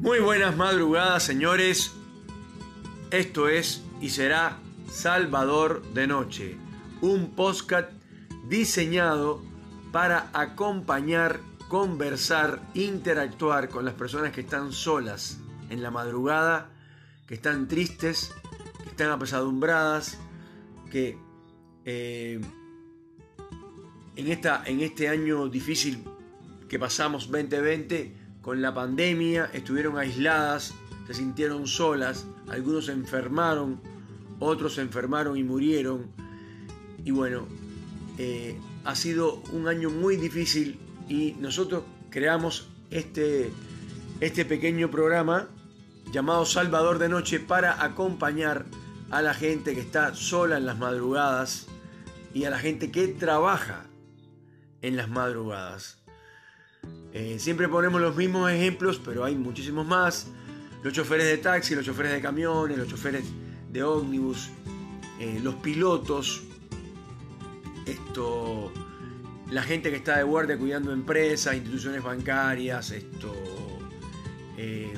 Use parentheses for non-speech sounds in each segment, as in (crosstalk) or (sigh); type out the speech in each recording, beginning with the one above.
Muy buenas madrugadas, señores. Esto es y será Salvador de Noche, un podcast diseñado para acompañar, conversar, interactuar con las personas que están solas en la madrugada, que están tristes, que están apesadumbradas, que eh, en, esta, en este año difícil que pasamos 2020 con la pandemia, estuvieron aisladas, se sintieron solas, algunos enfermaron, otros se enfermaron y murieron. Y bueno, eh, ha sido un año muy difícil y nosotros creamos este, este pequeño programa llamado Salvador de Noche para acompañar a la gente que está sola en las madrugadas y a la gente que trabaja en las madrugadas. Eh, siempre ponemos los mismos ejemplos, pero hay muchísimos más. Los choferes de taxi, los choferes de camiones, los choferes de ómnibus, eh, los pilotos, esto, la gente que está de guardia cuidando empresas, instituciones bancarias, esto, eh,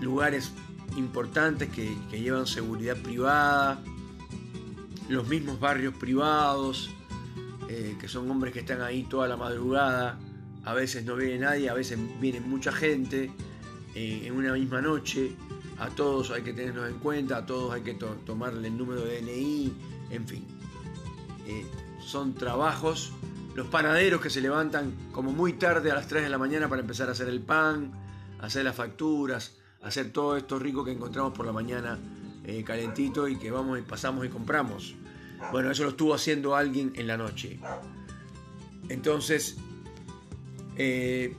lugares importantes que, llevan seguridad privada, los mismos barrios privados, que son hombres que están ahí toda la madrugada, a veces no viene nadie, a veces viene mucha gente eh, en una misma noche, a todos hay que tenerlos en cuenta, a todos hay que tomarle el número de DNI, en fin. Eh, son trabajos, los panaderos que se levantan como muy tarde a las 3 de la mañana para empezar a hacer el pan, hacer las facturas, hacer todo esto rico que encontramos por la mañana calentito y que vamos y pasamos y compramos. Bueno, eso lo estuvo haciendo alguien en la noche. Entonces, eh,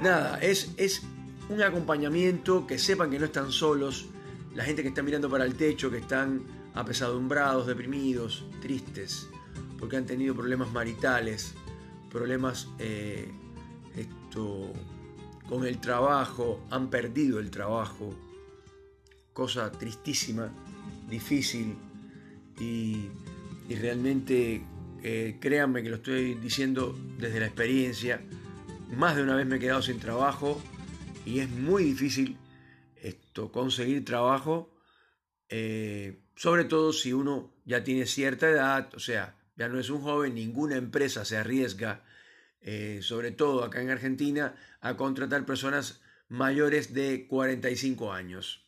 nada, es, es un acompañamiento, que sepan que no están solos, la gente que está mirando para el techo, que están apesadumbrados, deprimidos, tristes, porque han tenido problemas maritales, problemas eh, esto, con el trabajo, han perdido el trabajo, cosa tristísima, difícil, y, realmente eh, créanme que lo estoy diciendo desde la experiencia. Más de una vez me he quedado sin trabajo y es muy difícil esto, conseguir trabajo, eh, sobre todo si uno ya tiene cierta edad, o sea, ya no es un joven, ninguna empresa se arriesga, eh, sobre todo acá en Argentina, a contratar personas mayores de 45 años.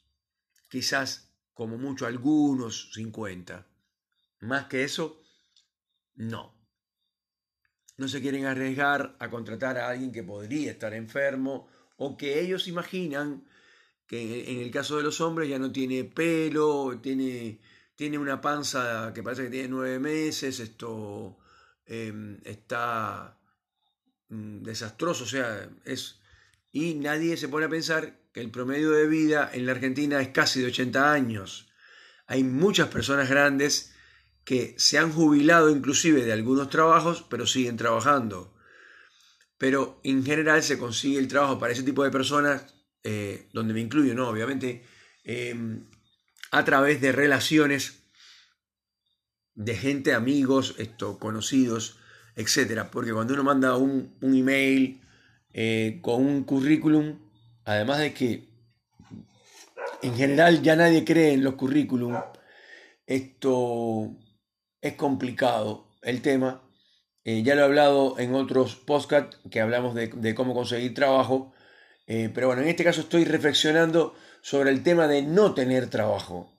Quizás como mucho algunos 50. Más que eso, no. No se quieren arriesgar a contratar a alguien que podría estar enfermo o que ellos imaginan que en el caso de los hombres ya no tiene pelo, tiene, tiene una panza que parece que tiene nueve meses, esto em, está mm, desastroso, o sea, es... Y nadie se pone a pensar que el promedio de vida en la Argentina es casi de 80 años. Hay muchas personas grandes que se han jubilado inclusive de algunos trabajos, pero siguen trabajando. Pero en general se consigue el trabajo para ese tipo de personas, eh, donde me incluyo, ¿no? Obviamente, em, a través de relaciones de gente, amigos, esto, conocidos, etc. Porque cuando uno manda un, un email eh, con un currículum, además de que en general ya nadie cree en los currículum, esto es complicado el tema. Eh, ya lo he hablado en otros podcasts que hablamos de, cómo conseguir trabajo. Eh, pero bueno, en este caso estoy reflexionando sobre el tema de no tener trabajo.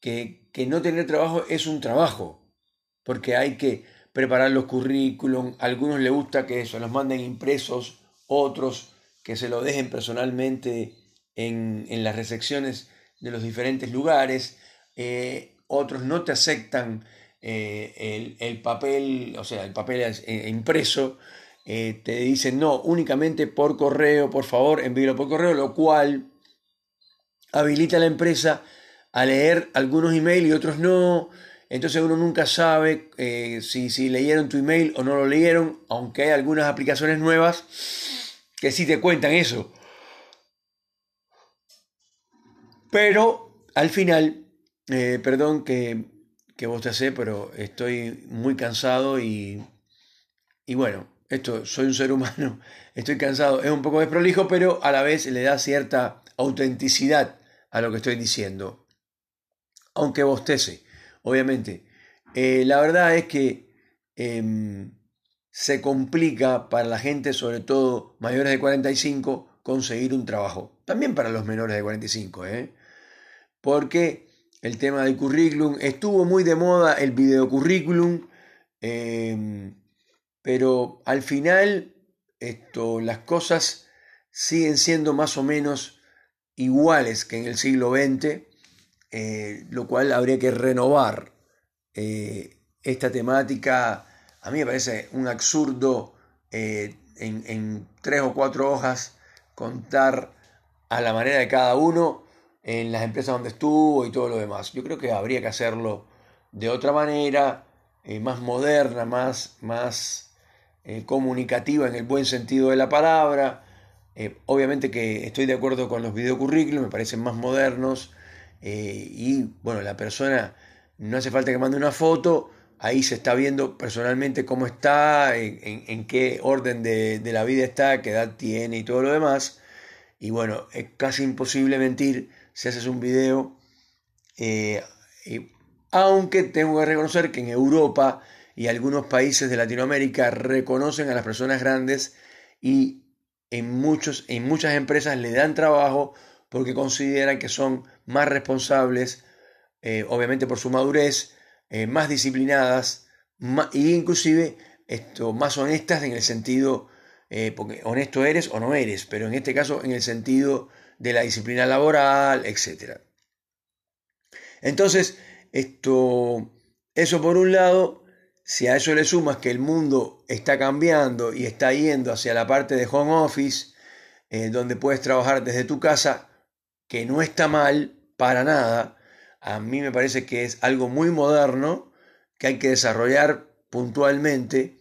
Que, que no tener trabajo es un trabajo. Porque hay que preparar los currículum. A algunos les gusta que se los manden impresos. Otros que se lo dejen personalmente en, en las recepciones de los diferentes lugares. Eh, otros no te aceptan eh, el, papel, o sea, el papel eh, impreso, eh, te dicen no, únicamente por correo, por favor, envíelo por correo, lo cual habilita a la empresa a leer algunos emails y otros no. Entonces uno nunca sabe si, si leyeron tu email o no lo leyeron, aunque hay algunas aplicaciones nuevas que sí te cuentan eso. Pero al final, perdón que vos te hace, pero estoy muy cansado y, y bueno, esto, soy un ser humano, (laughs) estoy cansado, es un poco desprolijo, pero a la vez le da cierta autenticidad a lo que estoy diciendo. Aunque bostece, obviamente. Eh, la verdad es que em, se complica para la gente, sobre todo mayores de 45, conseguir un trabajo. También para los menores de 45, ¿eh? Porque el tema del currículum estuvo muy de moda, el video currículum. Em, pero al final esto, las cosas siguen siendo más o menos iguales que en el siglo XX, eh, lo cual habría que renovar eh, esta temática. A mí me parece un absurdo eh, en, tres o cuatro hojas contar a la manera de cada uno en las empresas donde estuvo y todo lo demás. Yo creo que habría que hacerlo de otra manera, más moderna, más, más eh, comunicativa en el buen sentido de la palabra. Eh, obviamente que estoy de acuerdo con los videocurrículos, me parecen más modernos. Eh, y bueno, la persona no hace falta que mande una foto, ahí se está viendo personalmente cómo está, en, qué orden de, la vida está, qué edad tiene y todo lo demás. Y bueno, es casi imposible mentir si haces un video. aunque tengo que reconocer que en Europa y algunos países de Latinoamérica reconocen a las personas grandes y en, muchos, en muchas empresas le dan trabajo porque consideran que son más responsables, eh, obviamente por su madurez, eh, más disciplinadas e inclusive esto, más honestas en el sentido, eh, porque honesto eres o no eres, pero en este caso en el sentido de la disciplina laboral, etc. Entonces, esto, eso por un lado, si a eso le sumas que el mundo está cambiando y está yendo hacia la parte de home office, eh, donde puedes trabajar desde tu casa, que no está mal para nada, a mí me parece que es algo muy moderno que hay que desarrollar puntualmente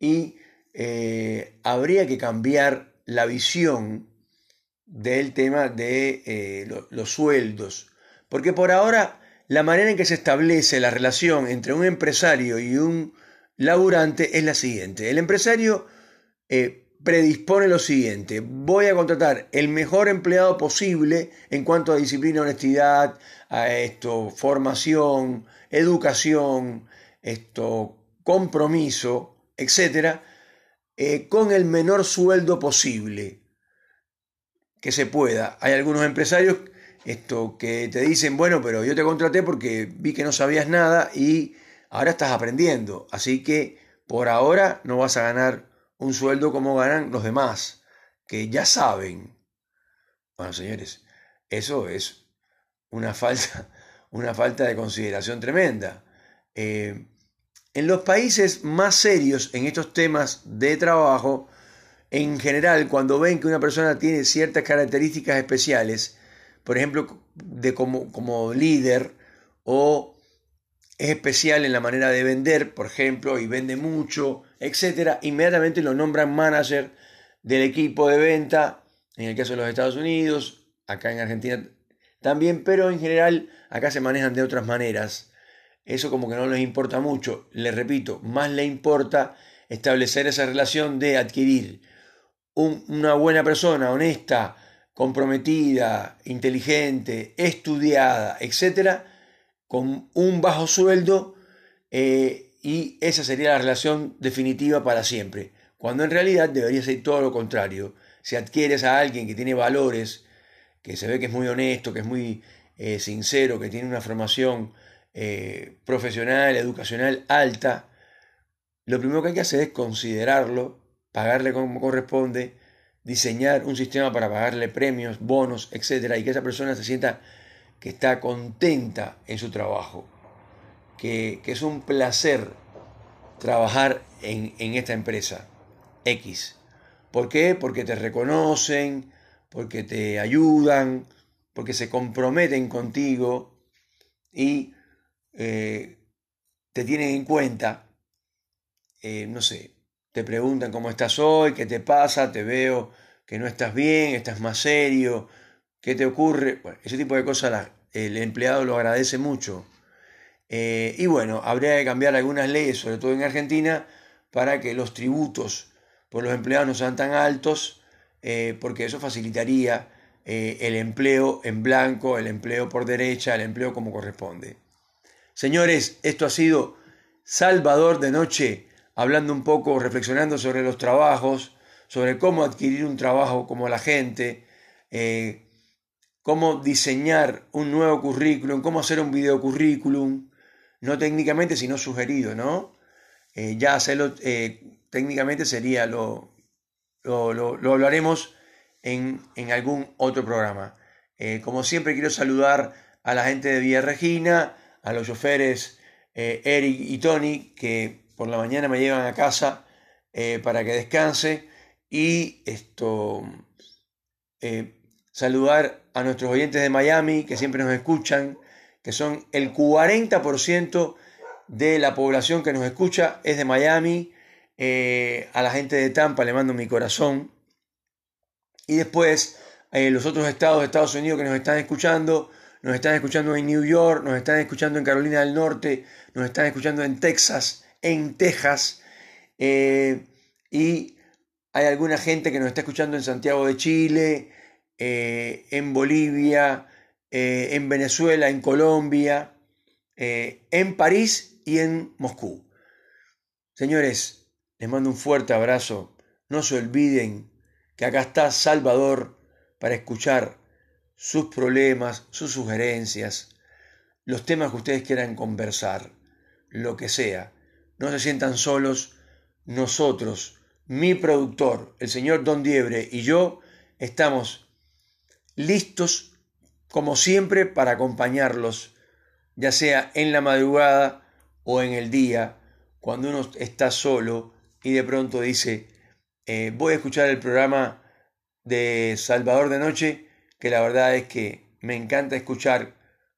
y eh, habría que cambiar la visión del tema de eh, los sueldos. Porque por ahora la manera en que se establece la relación entre un empresario y un laburante es la siguiente. El empresario eh, predispone lo siguiente, voy a contratar el mejor empleado posible en cuanto a disciplina, honestidad, a esto, formación, educación, esto, compromiso, etcétera, eh, con el menor sueldo posible que se pueda. Hay algunos empresarios esto que te dicen, bueno, pero yo te contraté porque vi que no sabías nada y ahora estás aprendiendo. Así que por ahora no vas a ganar un sueldo como ganan los demás, que ya saben. Bueno, señores, eso es una falta, (laughs) una falta de consideración tremenda. Eh, en los países más serios en estos temas de trabajo, en general, cuando ven que una persona tiene ciertas características especiales, por ejemplo, de como, como líder o es especial en la manera de vender, por ejemplo, y vende mucho, etcétera, inmediatamente lo nombran manager del equipo de venta, en el caso de los Estados Unidos, acá en Argentina también, pero en general acá se manejan de otras maneras. Eso como que no les importa mucho. Les repito, más le importa establecer esa relación de adquirir una buena persona, honesta, comprometida, inteligente, estudiada, etcétera, con un bajo sueldo eh, y esa sería la relación definitiva para siempre. Cuando en realidad debería ser todo lo contrario. Si adquieres a alguien que tiene valores, que se ve que es muy honesto, que es muy eh, sincero, que tiene una formación eh, profesional, educacional alta, lo primero que hay que hacer es considerarlo, pagarle como corresponde, diseñar un sistema para pagarle premios, bonos, etcétera, y que esa persona se sienta que está contenta en su trabajo, que, es un placer trabajar en, en, esta empresa X. ¿Por qué? Porque te reconocen, porque te ayudan, porque se comprometen contigo y eh, te tienen en cuenta, eh, no sé, te preguntan cómo estás hoy, qué te pasa, te veo que no estás bien, estás más serio, qué te ocurre. Bueno, ese tipo de cosas el empleado lo agradece mucho. Eh, y bueno, habría que cambiar algunas leyes, sobre todo en Argentina, para que los tributos por los empleados no sean tan altos, eh, porque eso facilitaría eh, el empleo en blanco, el empleo por derecha, el empleo como corresponde. Señores, esto ha sido Salvador de Noche, hablando un poco, reflexionando sobre los trabajos, sobre cómo adquirir un trabajo como la gente, eh, cómo diseñar un nuevo currículum, cómo hacer un video currículum, no técnicamente, sino sugerido, ¿no? Eh, ya hacerlo eh, técnicamente sería lo, lo, lo, hablaremos en, en, algún otro programa. como siempre quiero saludar a la gente de Villa Regina, a los choferes Eric y Tony, que por la mañana me llevan a casa para que descanse y esto eh, saludar a nuestros oyentes de Miami que siempre nos escuchan, que son el 40% de la población que nos escucha es de Miami. Eh, a la gente de Tampa le mando mi corazón. Y después eh, los otros estados de Estados Unidos que nos están escuchando, nos están escuchando en New York, nos están escuchando en Carolina del Norte, nos están escuchando en Texas, en Texas. y hay alguna gente que nos está escuchando en Santiago de Chile, eh, en Bolivia, eh, en Venezuela, en Colombia, eh, en París y en Moscú. Señores, les mando un fuerte abrazo. No se olviden que acá está Salvador para escuchar sus problemas, sus sugerencias, los temas que ustedes quieran conversar, lo que sea. No se sientan solos, nosotros. Mi productor, el señor Don Diebre y yo estamos listos, como siempre, para acompañarlos, ya sea en la madrugada o en el día, cuando uno está solo y de pronto dice, eh, voy a escuchar el programa de Salvador de Noche, que la verdad es que me encanta escuchar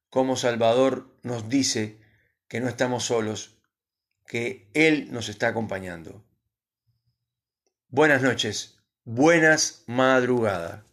cómo Salvador nos dice que no estamos solos, que Él nos está acompañando. Buenas noches, buenas madrugadas.